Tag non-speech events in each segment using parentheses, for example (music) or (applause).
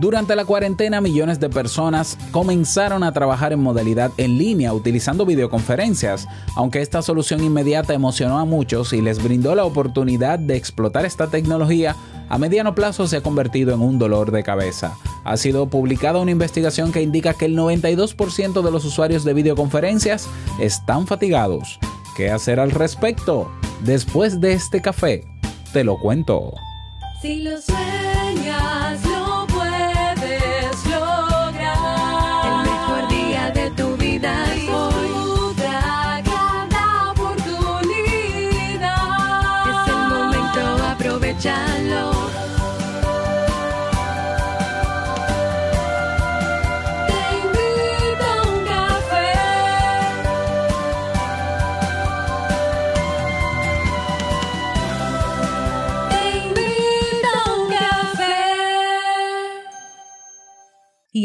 Durante la cuarentena, millones de personas comenzaron a trabajar en modalidad en línea utilizando videoconferencias, aunque esta solución inmediata emocionó a muchos y les brindó la oportunidad de explotar esta tecnología, a mediano plazo se ha convertido en un dolor de cabeza. Ha sido publicada una investigación que indica que el 92% de los usuarios de videoconferencias están fatigados. ¿Qué hacer al respecto? Después de este café, te lo cuento. Si lo sueñas,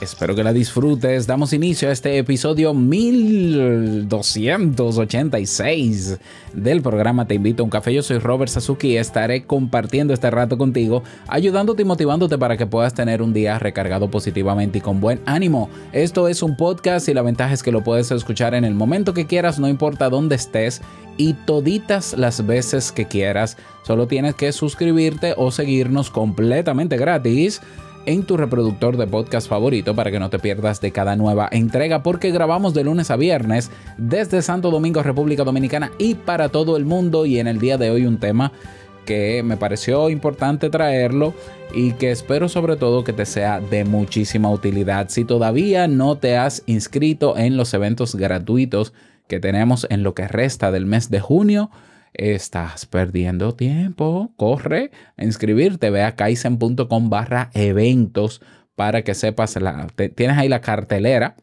Espero que la disfrutes. Damos inicio a este episodio 1286 del programa Te invito a un café. Yo soy Robert Sasuki y estaré compartiendo este rato contigo, ayudándote y motivándote para que puedas tener un día recargado positivamente y con buen ánimo. Esto es un podcast y la ventaja es que lo puedes escuchar en el momento que quieras, no importa dónde estés y toditas las veces que quieras. Solo tienes que suscribirte o seguirnos completamente gratis en tu reproductor de podcast favorito para que no te pierdas de cada nueva entrega porque grabamos de lunes a viernes desde Santo Domingo, República Dominicana y para todo el mundo y en el día de hoy un tema que me pareció importante traerlo y que espero sobre todo que te sea de muchísima utilidad. Si todavía no te has inscrito en los eventos gratuitos que tenemos en lo que resta del mes de junio, estás perdiendo tiempo. Corre a inscribirte. Ve a kaizen.com barra eventos para que sepas, la, tienes ahí la cartelera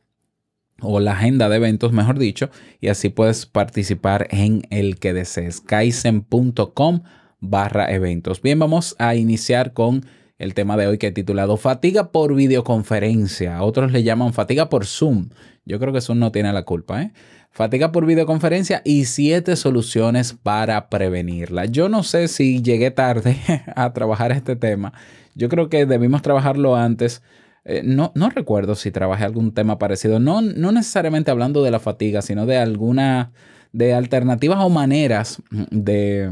o la agenda de eventos, mejor dicho, y así puedes participar en el que desees. kaizen.com barra eventos. Bien, vamos a iniciar con el tema de hoy que he titulado Fatiga por videoconferencia. Otros le llaman fatiga por Zoom. Yo creo que Zoom no tiene la culpa, ¿eh? Fatiga por videoconferencia y siete soluciones para prevenirla. Yo no sé si llegué tarde (laughs) a trabajar este tema. Yo creo que debimos trabajarlo antes. Eh, no, no recuerdo si trabajé algún tema parecido. No, no necesariamente hablando de la fatiga, sino de alguna de alternativas o maneras de,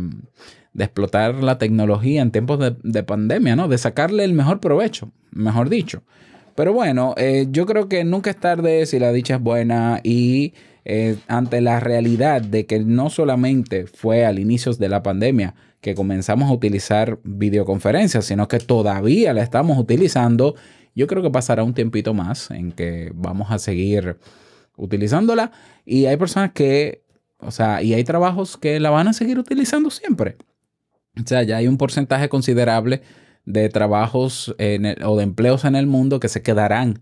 explotar la tecnología en tiempos de, de pandemia, ¿no? De sacarle el mejor provecho, mejor dicho. Pero bueno, eh, yo creo que nunca es tarde si la dicha es buena y eh, ante la realidad de que no solamente fue al inicio de la pandemia que comenzamos a utilizar videoconferencias, sino que todavía la estamos utilizando, yo creo que pasará un tiempito más en que vamos a seguir utilizándola y hay personas que, o sea, y hay trabajos que la van a seguir utilizando siempre. O sea, ya hay un porcentaje considerable de trabajos o de empleos en el mundo que se quedarán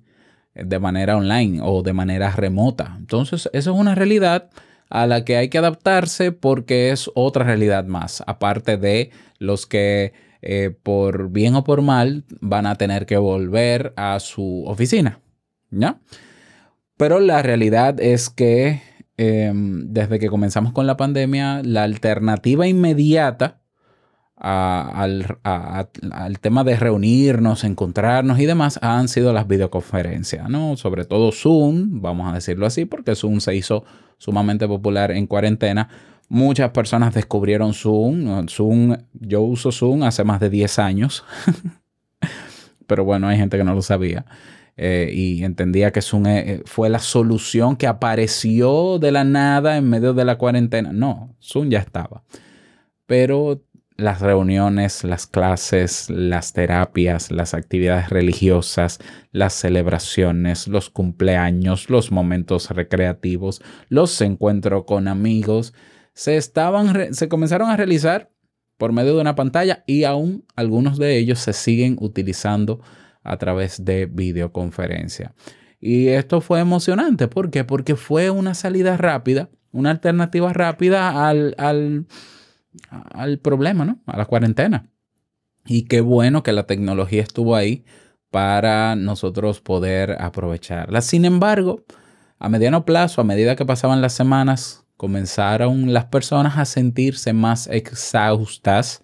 de manera online o de manera remota. Entonces, eso es una realidad a la que hay que adaptarse porque es otra realidad más, aparte de los que eh, por bien o por mal van a tener que volver a su oficina. ¿Ya? Pero la realidad es que eh, desde que comenzamos con la pandemia, la alternativa inmediata a- al, a- al tema de reunirnos, encontrarnos y demás han sido las videoconferencias, ¿no? Sobre todo Zoom, vamos a decirlo así, porque Zoom se hizo sumamente popular en cuarentena. Muchas personas descubrieron Zoom. Zoom, yo uso Zoom hace más de 10 años, (laughs) pero bueno, hay gente que no lo sabía. eh, y entendía que Zoom eh, fue la solución que apareció de la nada en medio de la cuarentena. No, Zoom ya estaba. Pero las reuniones, las clases, las terapias, las actividades religiosas, las celebraciones, los cumpleaños, los momentos recreativos, los encuentros con amigos, se estaban, se comenzaron a realizar por medio de una pantalla y aún algunos de ellos se siguen utilizando a través de videoconferencia. Y esto fue emocionante. ¿Por qué? Porque fue una salida rápida, una alternativa rápida al, al, al problema, ¿no? A la cuarentena. Y qué bueno que la tecnología estuvo ahí para nosotros poder aprovecharla. Sin embargo, a mediano plazo, a medida que pasaban las semanas, comenzaron las personas a sentirse más exhaustas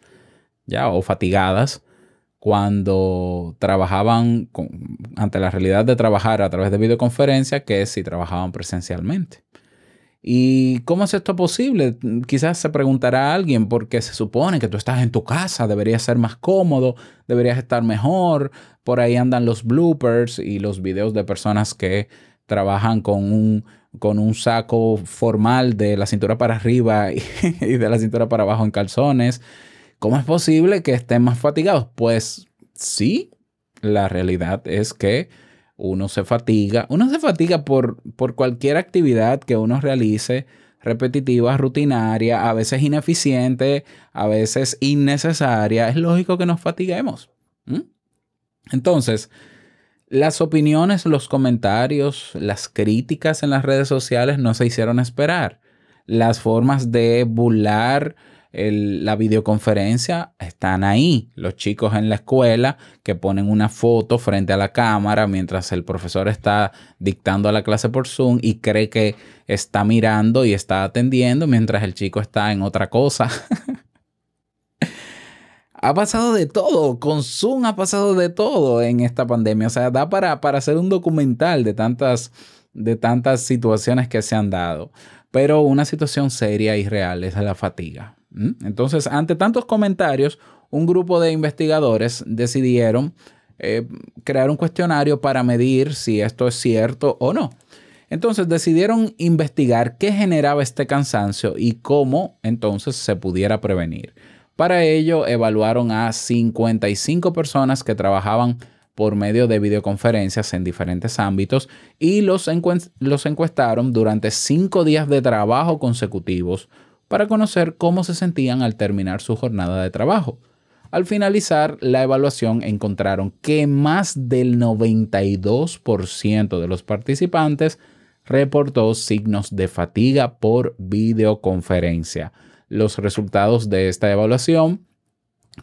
ya o fatigadas cuando trabajaban ante la realidad de trabajar a través de videoconferencia que si trabajaban presencialmente. ¿Y cómo es esto posible? Quizás se preguntará alguien porque se supone que tú estás en tu casa, deberías ser más cómodo, deberías estar mejor. Por ahí andan los bloopers y los videos de personas que trabajan con un, con un saco formal de la cintura para arriba (laughs) y, de la cintura para abajo en calzones. ¿Cómo es posible que estén más fatigados? Pues sí, la realidad es que uno se fatiga, uno se fatiga por, por cualquier actividad que uno realice, repetitiva, rutinaria, a veces ineficiente, a veces innecesaria. Es lógico que nos fatiguemos. Entonces, las opiniones, los comentarios, las críticas en las redes sociales no se hicieron esperar. Las formas de burlar la videoconferencia están ahí. Los chicos en la escuela que ponen una foto frente a la cámara mientras el profesor está dictando la clase por Zoom y cree que está mirando y está atendiendo mientras el chico está en otra cosa. (laughs) ha pasado de todo, con Zoom ha pasado de todo en esta pandemia. O sea, da para, para hacer un documental de tantas, de tantas situaciones que se han dado. Pero una situación seria y real es la fatiga. Entonces, ante tantos comentarios, un grupo de investigadores decidieron eh, crear un cuestionario para medir si esto es cierto o no. Entonces decidieron investigar qué generaba este cansancio y cómo entonces se pudiera prevenir. Para ello evaluaron a 55 personas que trabajaban por medio de videoconferencias en diferentes ámbitos y los, los encuestaron durante cinco días de trabajo consecutivos para conocer cómo se sentían al terminar su jornada de trabajo. Al finalizar la evaluación encontraron que más del 92% de los participantes reportó signos de fatiga por videoconferencia. Los resultados de esta evaluación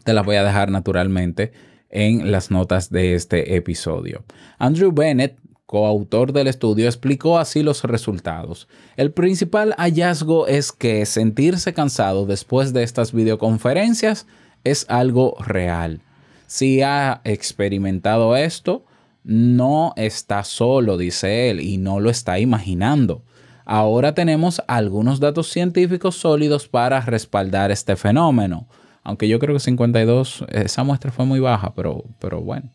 te las voy a dejar naturalmente en las notas de este episodio. Andrew Bennett coautor del estudio, explicó así los resultados. El principal hallazgo es que sentirse cansado después de estas videoconferencias es algo real. Si ha experimentado esto, no está solo, dice él, y no lo está imaginando. Ahora tenemos algunos datos científicos sólidos para respaldar este fenómeno. Aunque yo creo que 52, esa muestra fue muy baja, pero, pero bueno.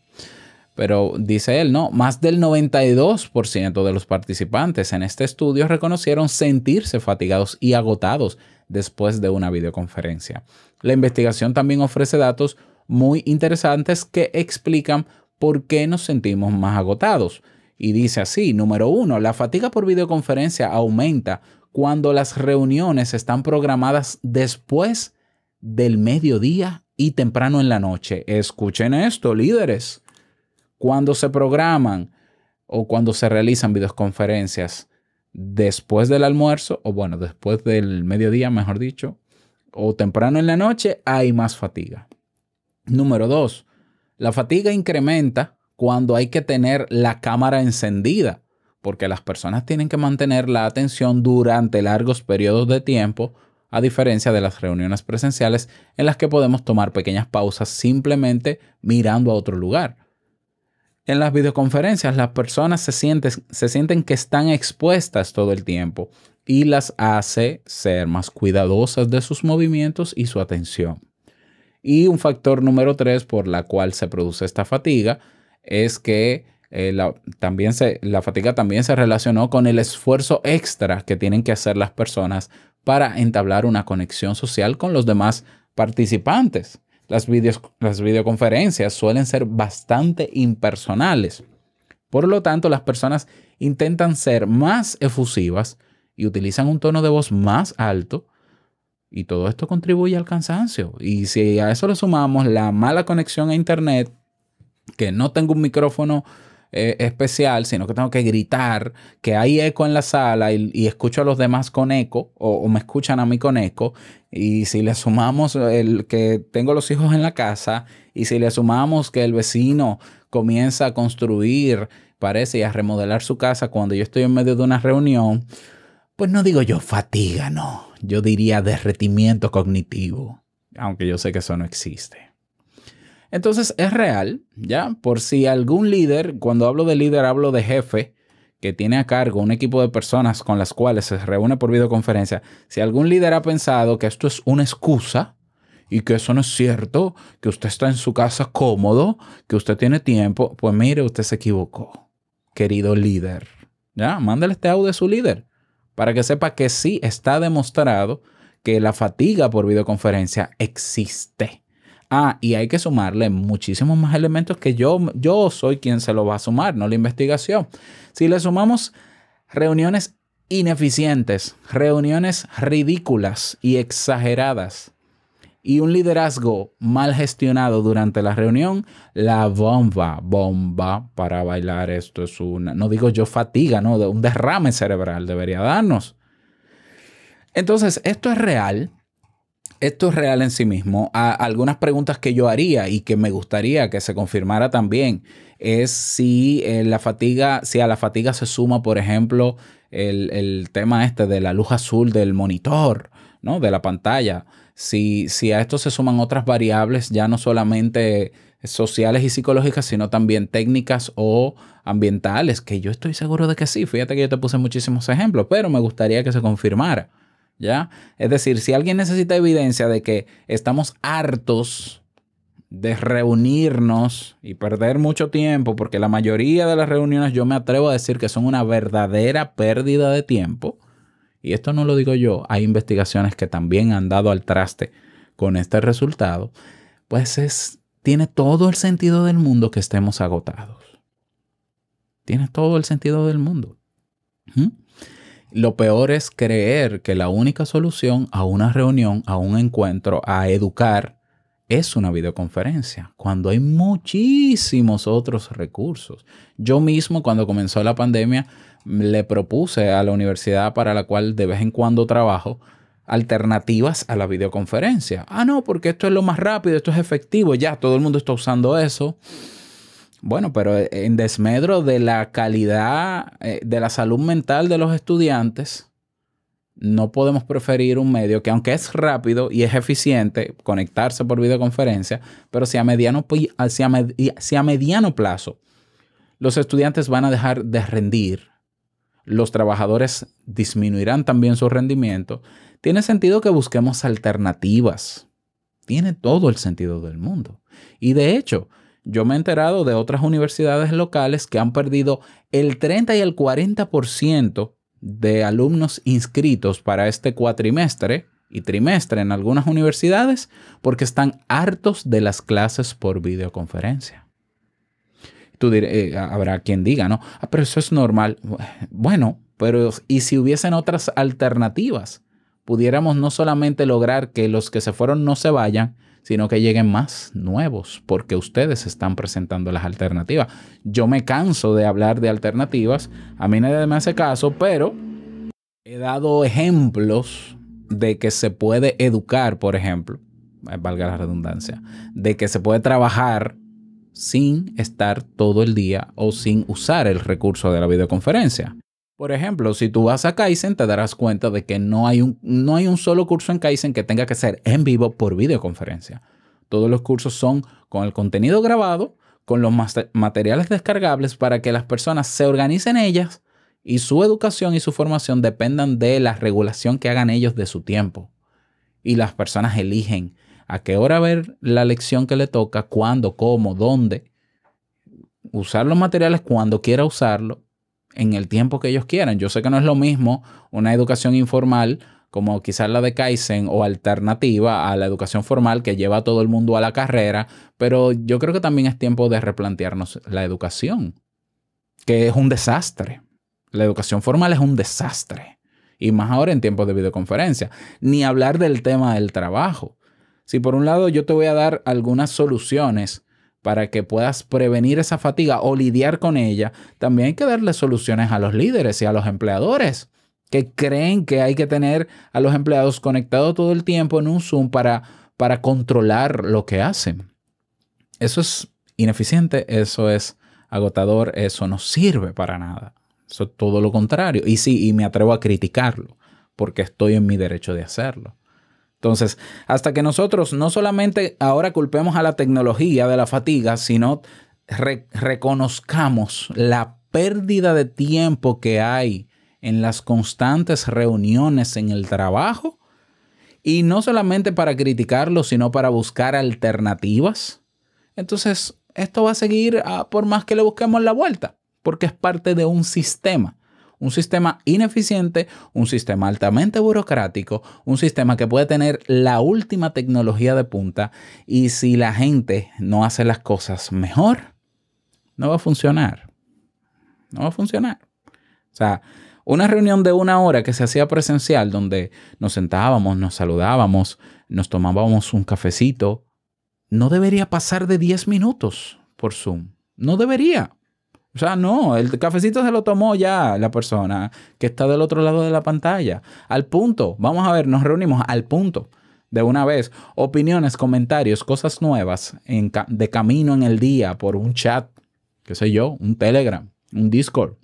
Pero dice él, no, más del 92% de los participantes en este estudio reconocieron sentirse fatigados y agotados después de una videoconferencia. La investigación también ofrece datos muy interesantes que explican por qué nos sentimos más agotados. Y dice así, número uno, la fatiga por videoconferencia aumenta cuando las reuniones están programadas después del mediodía y temprano en la noche. Escuchen esto, líderes cuando se programan o cuando se realizan videoconferencias después del almuerzo, o bueno, después del mediodía, mejor dicho, o temprano en la noche, hay más fatiga. Número dos, la fatiga incrementa cuando hay que tener la cámara encendida, porque las personas tienen que mantener la atención durante largos periodos de tiempo, a diferencia de las reuniones presenciales en las que podemos tomar pequeñas pausas simplemente mirando a otro lugar. En las videoconferencias las personas se sienten, se sienten que están expuestas todo el tiempo y las hace ser más cuidadosas de sus movimientos y su atención. Y un factor número tres por la cual se produce esta fatiga es que eh, también la fatiga también se relacionó con el esfuerzo extra que tienen que hacer las personas para entablar una conexión social con los demás participantes. Las, las videoconferencias suelen ser bastante impersonales. Por lo tanto, las personas intentan ser más efusivas y utilizan un tono de voz más alto Y todo esto contribuye al cansancio. Y si a eso le sumamos la mala conexión a Internet, que no tengo un micrófono eh, especial, sino que tengo que gritar, que hay eco en la sala y, escucho a los demás con eco o, o, me escuchan a mí con eco. Y si le sumamos el que tengo los hijos en la casa y si le sumamos que el vecino comienza a construir, parece, y a remodelar su casa cuando yo estoy en medio de una reunión, pues no digo yo fatiga, no. Yo diría derretimiento cognitivo, aunque yo sé que eso no existe. Entonces es real, ¿ya? Por si algún líder, cuando hablo de líder hablo de jefe, que tiene a cargo un equipo de personas con las cuales se reúne por videoconferencia, si algún líder ha pensado que esto es una excusa y que eso no es cierto, que usted está en su casa cómodo, que usted tiene tiempo, pues mire, usted se equivocó, querido líder. ¿Ya? Mándale este audio a su líder para que sepa que sí está demostrado que la fatiga por videoconferencia existe. Ah, y hay que sumarle muchísimos más elementos que yo, yo soy quien se lo va a sumar, no la investigación. Si le sumamos reuniones ineficientes, reuniones ridículas y exageradas, y un liderazgo mal gestionado durante la reunión, la bomba, bomba para bailar esto es una, no digo yo fatiga, no, un derrame cerebral debería darnos. Entonces, esto es real esto es real en sí mismo. algunas preguntas que yo haría y que me gustaría que se confirmara también es si eh, la fatiga, si a la fatiga se suma, por ejemplo, el, tema este de la luz azul del monitor, ¿no? De la pantalla. Si, si a esto se suman otras variables, ya no solamente sociales y psicológicas, sino también técnicas o ambientales, que yo estoy seguro de que sí. Fíjate que yo te puse muchísimos ejemplos, pero me gustaría que se confirmara. ¿Ya? Es decir, si alguien necesita evidencia de que estamos hartos de reunirnos y perder mucho tiempo, porque la mayoría de las reuniones yo me atrevo a decir que son una verdadera pérdida de tiempo, y esto no lo digo yo, hay investigaciones que también han dado al traste con este resultado, pues es, tiene todo el sentido del mundo que estemos agotados. Tiene todo el sentido del mundo. ¿Mm? Lo peor es creer que la única solución a una reunión, a un encuentro, a educar, es una videoconferencia, cuando hay muchísimos otros recursos. Yo mismo, cuando comenzó la pandemia, le propuse a la universidad para la cual de vez en cuando trabajo, alternativas a la videoconferencia. Ah, no, porque esto es lo más rápido, esto es efectivo, ya todo el mundo está usando eso. Bueno, pero en desmedro de la calidad eh, de la salud mental de los estudiantes, no podemos preferir un medio que aunque es rápido y es eficiente conectarse por videoconferencia, pero si a mediano, si a mediano plazo los estudiantes van a dejar de rendir, los trabajadores disminuirán también su rendimiento, tiene sentido que busquemos alternativas. Tiene todo el sentido del mundo. Y de hecho, yo me he enterado de otras universidades locales que han perdido el 30 y el 40% de alumnos inscritos para este cuatrimestre y trimestre en algunas universidades porque están hartos de las clases por videoconferencia. Tú eh, habrá quien diga, ¿no? Ah, pero eso es normal. Bueno, pero ¿y si hubiesen otras alternativas? Pudiéramos no solamente lograr que los que se fueron no se vayan, sino que lleguen más nuevos, porque ustedes están presentando las alternativas. Yo me canso de hablar de alternativas, a mí nadie me hace caso, pero he dado ejemplos de que se puede educar, por ejemplo, eh, valga la redundancia, de que se puede trabajar sin estar todo el día o sin usar el recurso de la videoconferencia. Por ejemplo, si tú vas a Kaizen, te darás cuenta de que no hay, un, no hay un solo curso en Kaizen que tenga que ser en vivo por videoconferencia. Todos los cursos son con el contenido grabado, con los materiales descargables para que las personas se organicen ellas y su educación y su formación dependan de la regulación que hagan ellos de su tiempo. Y las personas eligen a qué hora ver la lección que le toca, cuándo, cómo, dónde. Usar los materiales cuando quiera usarlo en el tiempo que ellos quieran. Yo sé que no es lo mismo una educación informal como quizás la de Kaizen o alternativa a la educación formal que lleva a todo el mundo a la carrera, pero yo creo que también es tiempo de replantearnos la educación, que es un desastre. La educación formal es un desastre. Y más ahora en tiempos de videoconferencia. Ni hablar del tema del trabajo. Si por un lado yo te voy a dar algunas soluciones para que puedas prevenir esa fatiga o lidiar con ella, también hay que darle soluciones a los líderes y a los empleadores que creen que hay que tener a los empleados conectados todo el tiempo en un Zoom para, para controlar lo que hacen. Eso es ineficiente, eso es agotador, eso no sirve para nada. Eso es todo lo contrario. Y sí, y me atrevo a criticarlo, porque estoy en mi derecho de hacerlo. Entonces, hasta que nosotros no solamente ahora culpemos a la tecnología de la fatiga, sino reconozcamos la pérdida de tiempo que hay en las constantes reuniones en el trabajo, y no solamente para criticarlo, sino para buscar alternativas, entonces esto va a seguir ah, por más que le busquemos la vuelta, porque es parte de un sistema un sistema ineficiente, un sistema altamente burocrático, un sistema que puede tener la última tecnología de punta y si la gente no hace las cosas mejor, no va a funcionar. No va a funcionar. O sea, una reunión de una hora que se hacía presencial donde nos sentábamos, nos saludábamos, nos tomábamos un cafecito, no debería pasar de 10 minutos por Zoom. No debería. O sea, no, el cafecito se lo tomó ya la persona que está del otro lado de la pantalla. Al punto, vamos a ver, nos reunimos al punto de una vez. Opiniones, comentarios, cosas nuevas de camino en el día por un chat, qué sé yo, un Telegram, un Discord.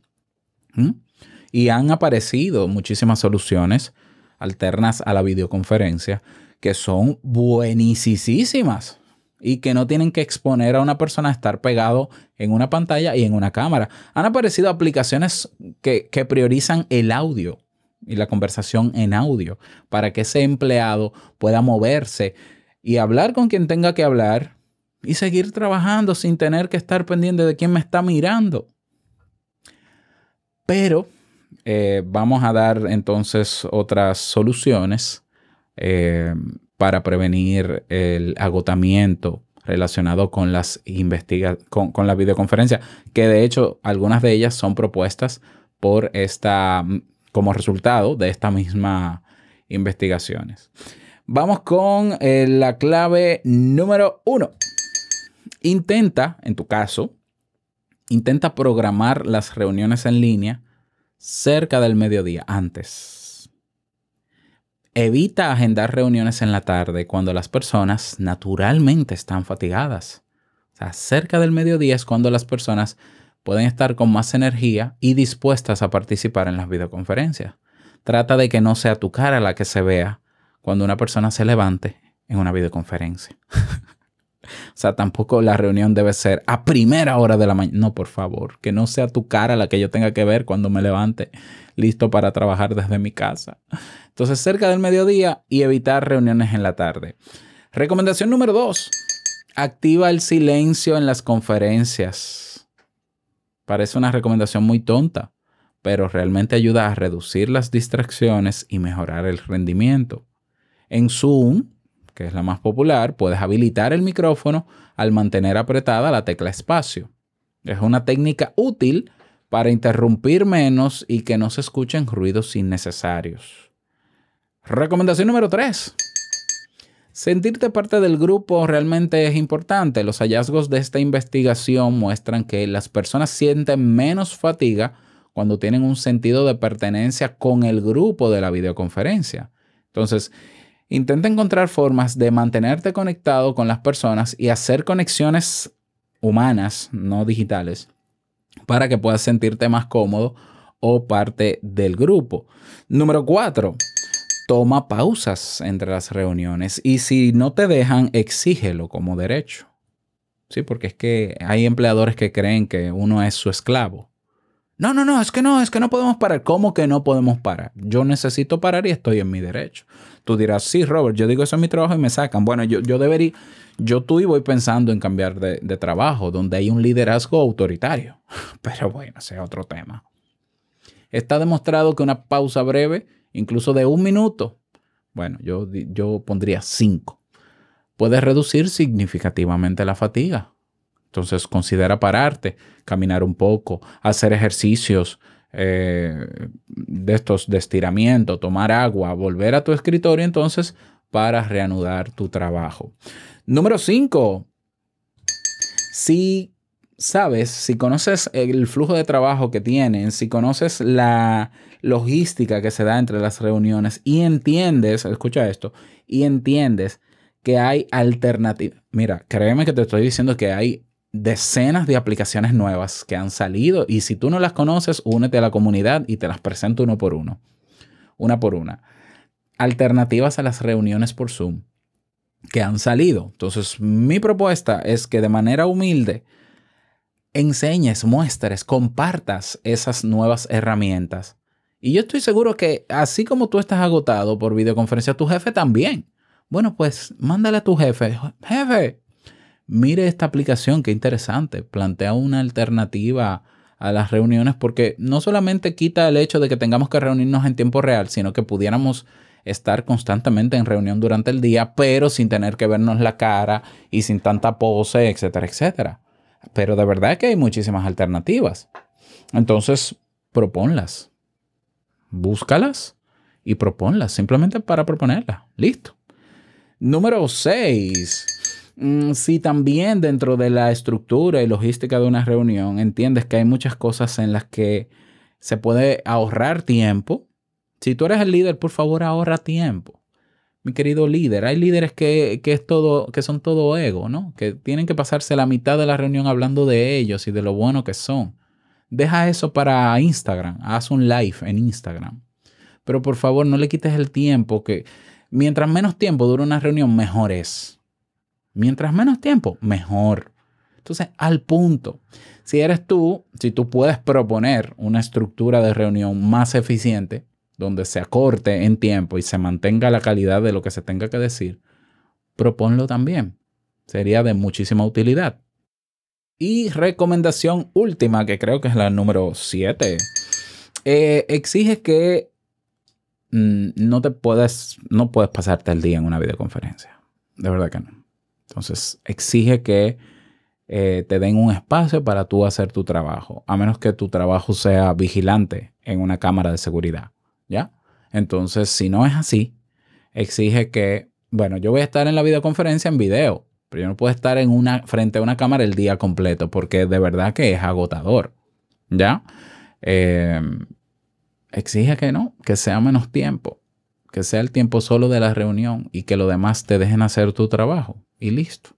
Y han aparecido muchísimas soluciones alternas a la videoconferencia que son buenísimas y que no tienen que exponer a una persona a estar pegado en una pantalla y en una cámara. Han aparecido aplicaciones que, priorizan el audio y la conversación en audio para que ese empleado pueda moverse y hablar con quien tenga que hablar y seguir trabajando sin tener que estar pendiente de quién me está mirando. Pero eh, vamos a dar entonces otras soluciones. Eh, para prevenir el agotamiento relacionado con las investiga con, la videoconferencia, que de hecho algunas de ellas son propuestas por esta como resultado de esta misma investigaciones. Vamos con eh, la clave número uno. Intenta, en tu caso, intenta programar las reuniones en línea cerca del mediodía, antes Evita agendar reuniones en la tarde cuando las personas naturalmente están fatigadas. O sea, cerca del mediodía es cuando las personas pueden estar con más energía y dispuestas a participar en las videoconferencias. Trata de que no sea tu cara la que se vea cuando una persona se levante en una videoconferencia. (laughs) o sea, tampoco la reunión debe ser a primera hora de la mañana. No, por favor, que no sea tu cara la que yo tenga que ver cuando me levante listo para trabajar desde mi casa. Entonces, cerca del mediodía y evitar reuniones en la tarde. Recomendación número dos. Activa el silencio en las conferencias. Parece una recomendación muy tonta, pero realmente ayuda a reducir las distracciones y mejorar el rendimiento. En Zoom, que es la más popular, puedes habilitar el micrófono al mantener apretada la tecla espacio. Es una técnica útil para interrumpir menos y que no se escuchen ruidos innecesarios. Recomendación número 3. Sentirte parte del grupo realmente es importante. Los hallazgos de esta investigación muestran que las personas sienten menos fatiga cuando tienen un sentido de pertenencia con el grupo de la videoconferencia. Entonces, intenta encontrar formas de mantenerte conectado con las personas y hacer conexiones humanas, no digitales, para que puedas sentirte más cómodo o parte del grupo. Número cuatro, toma pausas entre las reuniones y si no te dejan, exígelo como derecho. Sí, porque es que hay empleadores que creen que uno es su esclavo. No, no, no, es que no, es que no podemos parar. ¿Cómo que no podemos parar? Yo necesito parar y estoy en mi derecho. Tú dirás, sí, Robert, yo digo eso en mi trabajo y me sacan. Bueno, yo, yo debería, yo tú y voy pensando en cambiar de, trabajo, donde hay un liderazgo autoritario. (laughs) Pero bueno, ese es otro tema. Está demostrado que una pausa breve, incluso de un minuto, bueno, yo, yo pondría cinco, puede reducir significativamente la fatiga. Entonces considera pararte, caminar un poco, hacer ejercicios eh, de estos de estiramiento, tomar agua, volver a tu escritorio entonces para reanudar tu trabajo. Número 5. Si sabes, si conoces el flujo de trabajo que tienen, si conoces la logística que se da entre las reuniones y entiendes, escucha esto, y entiendes que hay alternativas. Mira, créeme que te estoy diciendo que hay decenas de aplicaciones nuevas que han salido y si tú no las conoces, únete a la comunidad y te las presento uno por uno. Una por una. Alternativas a las reuniones por Zoom que han salido. Entonces, mi propuesta es que de manera humilde enseñes, muestres, compartas esas nuevas herramientas. Y yo estoy seguro que así como tú estás agotado por videoconferencia, tu jefe también. Bueno, pues mándale a tu jefe, jefe, mire esta aplicación, qué interesante, plantea una alternativa a las reuniones porque no solamente quita el hecho de que tengamos que reunirnos en tiempo real, sino que pudiéramos estar constantemente en reunión durante el día, pero sin tener que vernos la cara y sin tanta pose, etcétera, etcétera. Pero de verdad que hay muchísimas alternativas. Entonces, proponlas. Búscalas y proponlas, simplemente para proponerlas. Listo. Número 6. Mm, si también dentro de la estructura y logística de una reunión entiendes que hay muchas cosas en las que se puede ahorrar tiempo, si tú eres el líder, por favor ahorra tiempo. Mi querido líder, hay líderes que, es todo, que son todo ego, ¿no? Que tienen que pasarse la mitad de la reunión hablando de ellos y de lo bueno que son. Deja eso para Instagram, haz un live en Instagram. Pero por favor, no le quites el tiempo que mientras menos tiempo dura una reunión, mejor es. Mientras menos tiempo, mejor. Entonces, al punto. Si eres tú, si tú puedes proponer una estructura de reunión más eficiente, donde se acorte en tiempo y se mantenga la calidad de lo que se tenga que decir, proponlo también. Sería de muchísima utilidad. Y recomendación última, que creo que es la número 7. Eh, exige que mm, no te puedes, no puedes pasarte el día en una videoconferencia. De verdad que no. Entonces, exige que eh, te den un espacio para tú hacer tu trabajo, a menos que tu trabajo sea vigilante en una cámara de seguridad. ¿ya? Entonces, si no es así, exige que, bueno, yo voy a estar en la videoconferencia en video, pero yo no puedo estar en una, frente a una cámara el día completo porque de verdad que es agotador, ¿ya? Em, exige que no, que sea menos tiempo, que sea el tiempo solo de la reunión y que lo demás te dejen hacer tu trabajo y listo.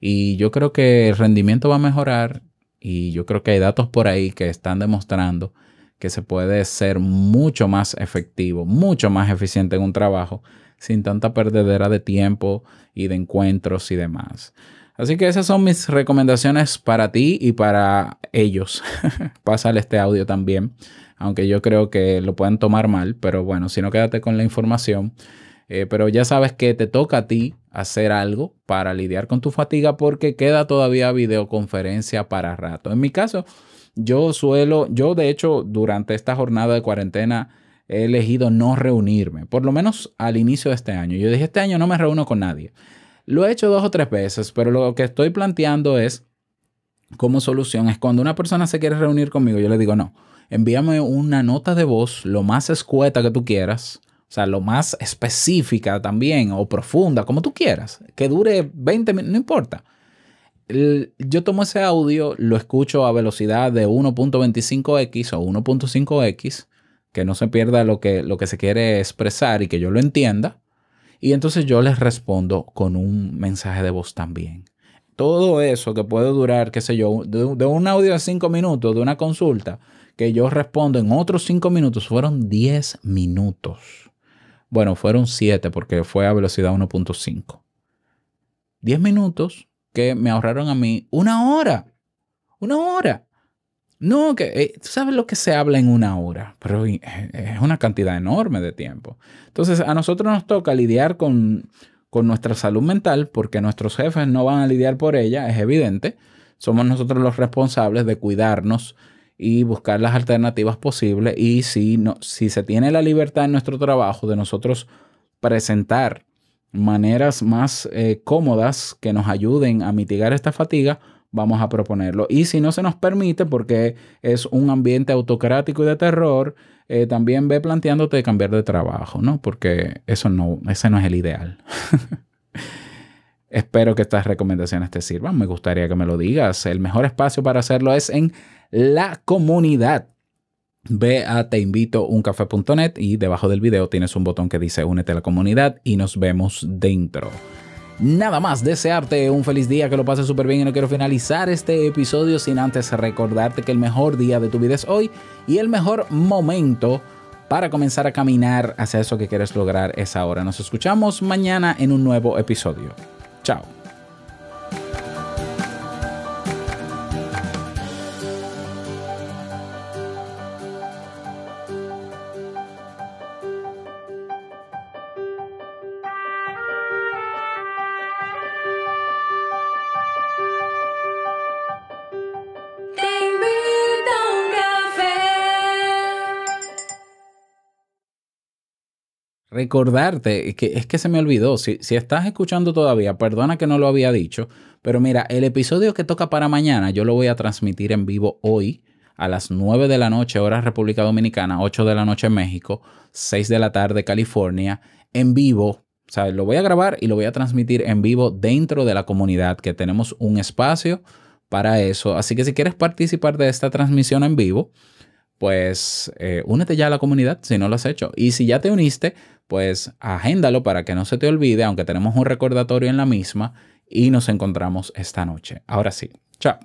Y yo creo que el rendimiento va a mejorar y yo creo que hay datos por ahí que están demostrando que se puede ser mucho más efectivo, mucho más eficiente en un trabajo sin tanta perdedera de tiempo y de encuentros y demás. Así que esas son mis recomendaciones para ti y para ellos. (laughs) Pásale este audio también, aunque yo creo que lo pueden tomar mal, pero bueno, si no quédate con la información. Eh, pero ya sabes que te toca a ti hacer algo para lidiar con tu fatiga porque queda todavía videoconferencia para rato. En mi caso, yo suelo, yo de hecho durante esta jornada de cuarentena he elegido no reunirme, por lo menos al inicio de este año. Yo dije, este año no me reúno con nadie. Lo he hecho dos o tres veces, pero lo que estoy planteando es, como solución, es cuando una persona se quiere reunir conmigo, yo le digo, no, envíame una nota de voz lo más escueta que tú quieras, sea, lo más específica también o profunda, como tú quieras, que dure 20 minutos, no importa yo tomo ese audio, lo escucho a velocidad de 1.25x o 1.5x, que no se pierda lo que, lo que se quiere expresar y que yo lo entienda. Y entonces yo les respondo con un mensaje de voz también. Todo eso que puede durar, qué sé yo, de, un audio de 5 minutos, de una consulta, que yo respondo en otros 5 minutos, fueron 10 minutos. Bueno, fueron 7 porque fue a velocidad 1.5. 10 minutos que me ahorraron a mí una hora. Una hora. No, que eh, tú sabes lo que se habla en una hora, pero es una cantidad enorme de tiempo. Entonces, a nosotros nos toca lidiar con, con nuestra salud mental porque nuestros jefes no van a lidiar por ella, es evidente. Somos nosotros los responsables de cuidarnos y buscar las alternativas posibles. Y si, no, si se tiene la libertad en nuestro trabajo de nosotros presentar maneras más eh, cómodas que nos ayuden a mitigar esta fatiga, vamos a proponerlo. Y si no se nos permite, porque es un ambiente autocrático y de terror, eh, también ve planteándote cambiar de trabajo, ¿no? Porque eso no, ese no es el ideal. (laughs) Espero que estas recomendaciones te sirvan. Me gustaría que me lo digas. El mejor espacio para hacerlo es en la comunidad. Ve a teinvitouncafé.net y debajo del video tienes un botón que dice únete a la comunidad y nos vemos dentro. Nada más, desearte un feliz día, que lo pases súper bien y no quiero finalizar este episodio sin antes recordarte que el mejor día de tu vida es hoy y el mejor momento para comenzar a caminar hacia eso que quieres lograr es ahora. Nos escuchamos mañana en un nuevo episodio. Chao. Recordarte, que, es que se me olvidó, si, si estás escuchando todavía, perdona que no lo había dicho, pero mira, el episodio que toca para mañana yo lo voy a transmitir en vivo hoy a las 9 de la noche, hora República Dominicana, 8 de la noche México, 6 de la tarde California, en vivo. O sea, lo voy a grabar y lo voy a transmitir en vivo dentro de la comunidad, que tenemos un espacio para eso. Así que si quieres participar de esta transmisión en vivo, pues eh, únete ya a la comunidad si no lo has hecho. Y si ya te uniste, pues agéndalo para que no se te olvide, aunque tenemos un recordatorio en la misma y nos encontramos esta noche. Ahora sí, chao.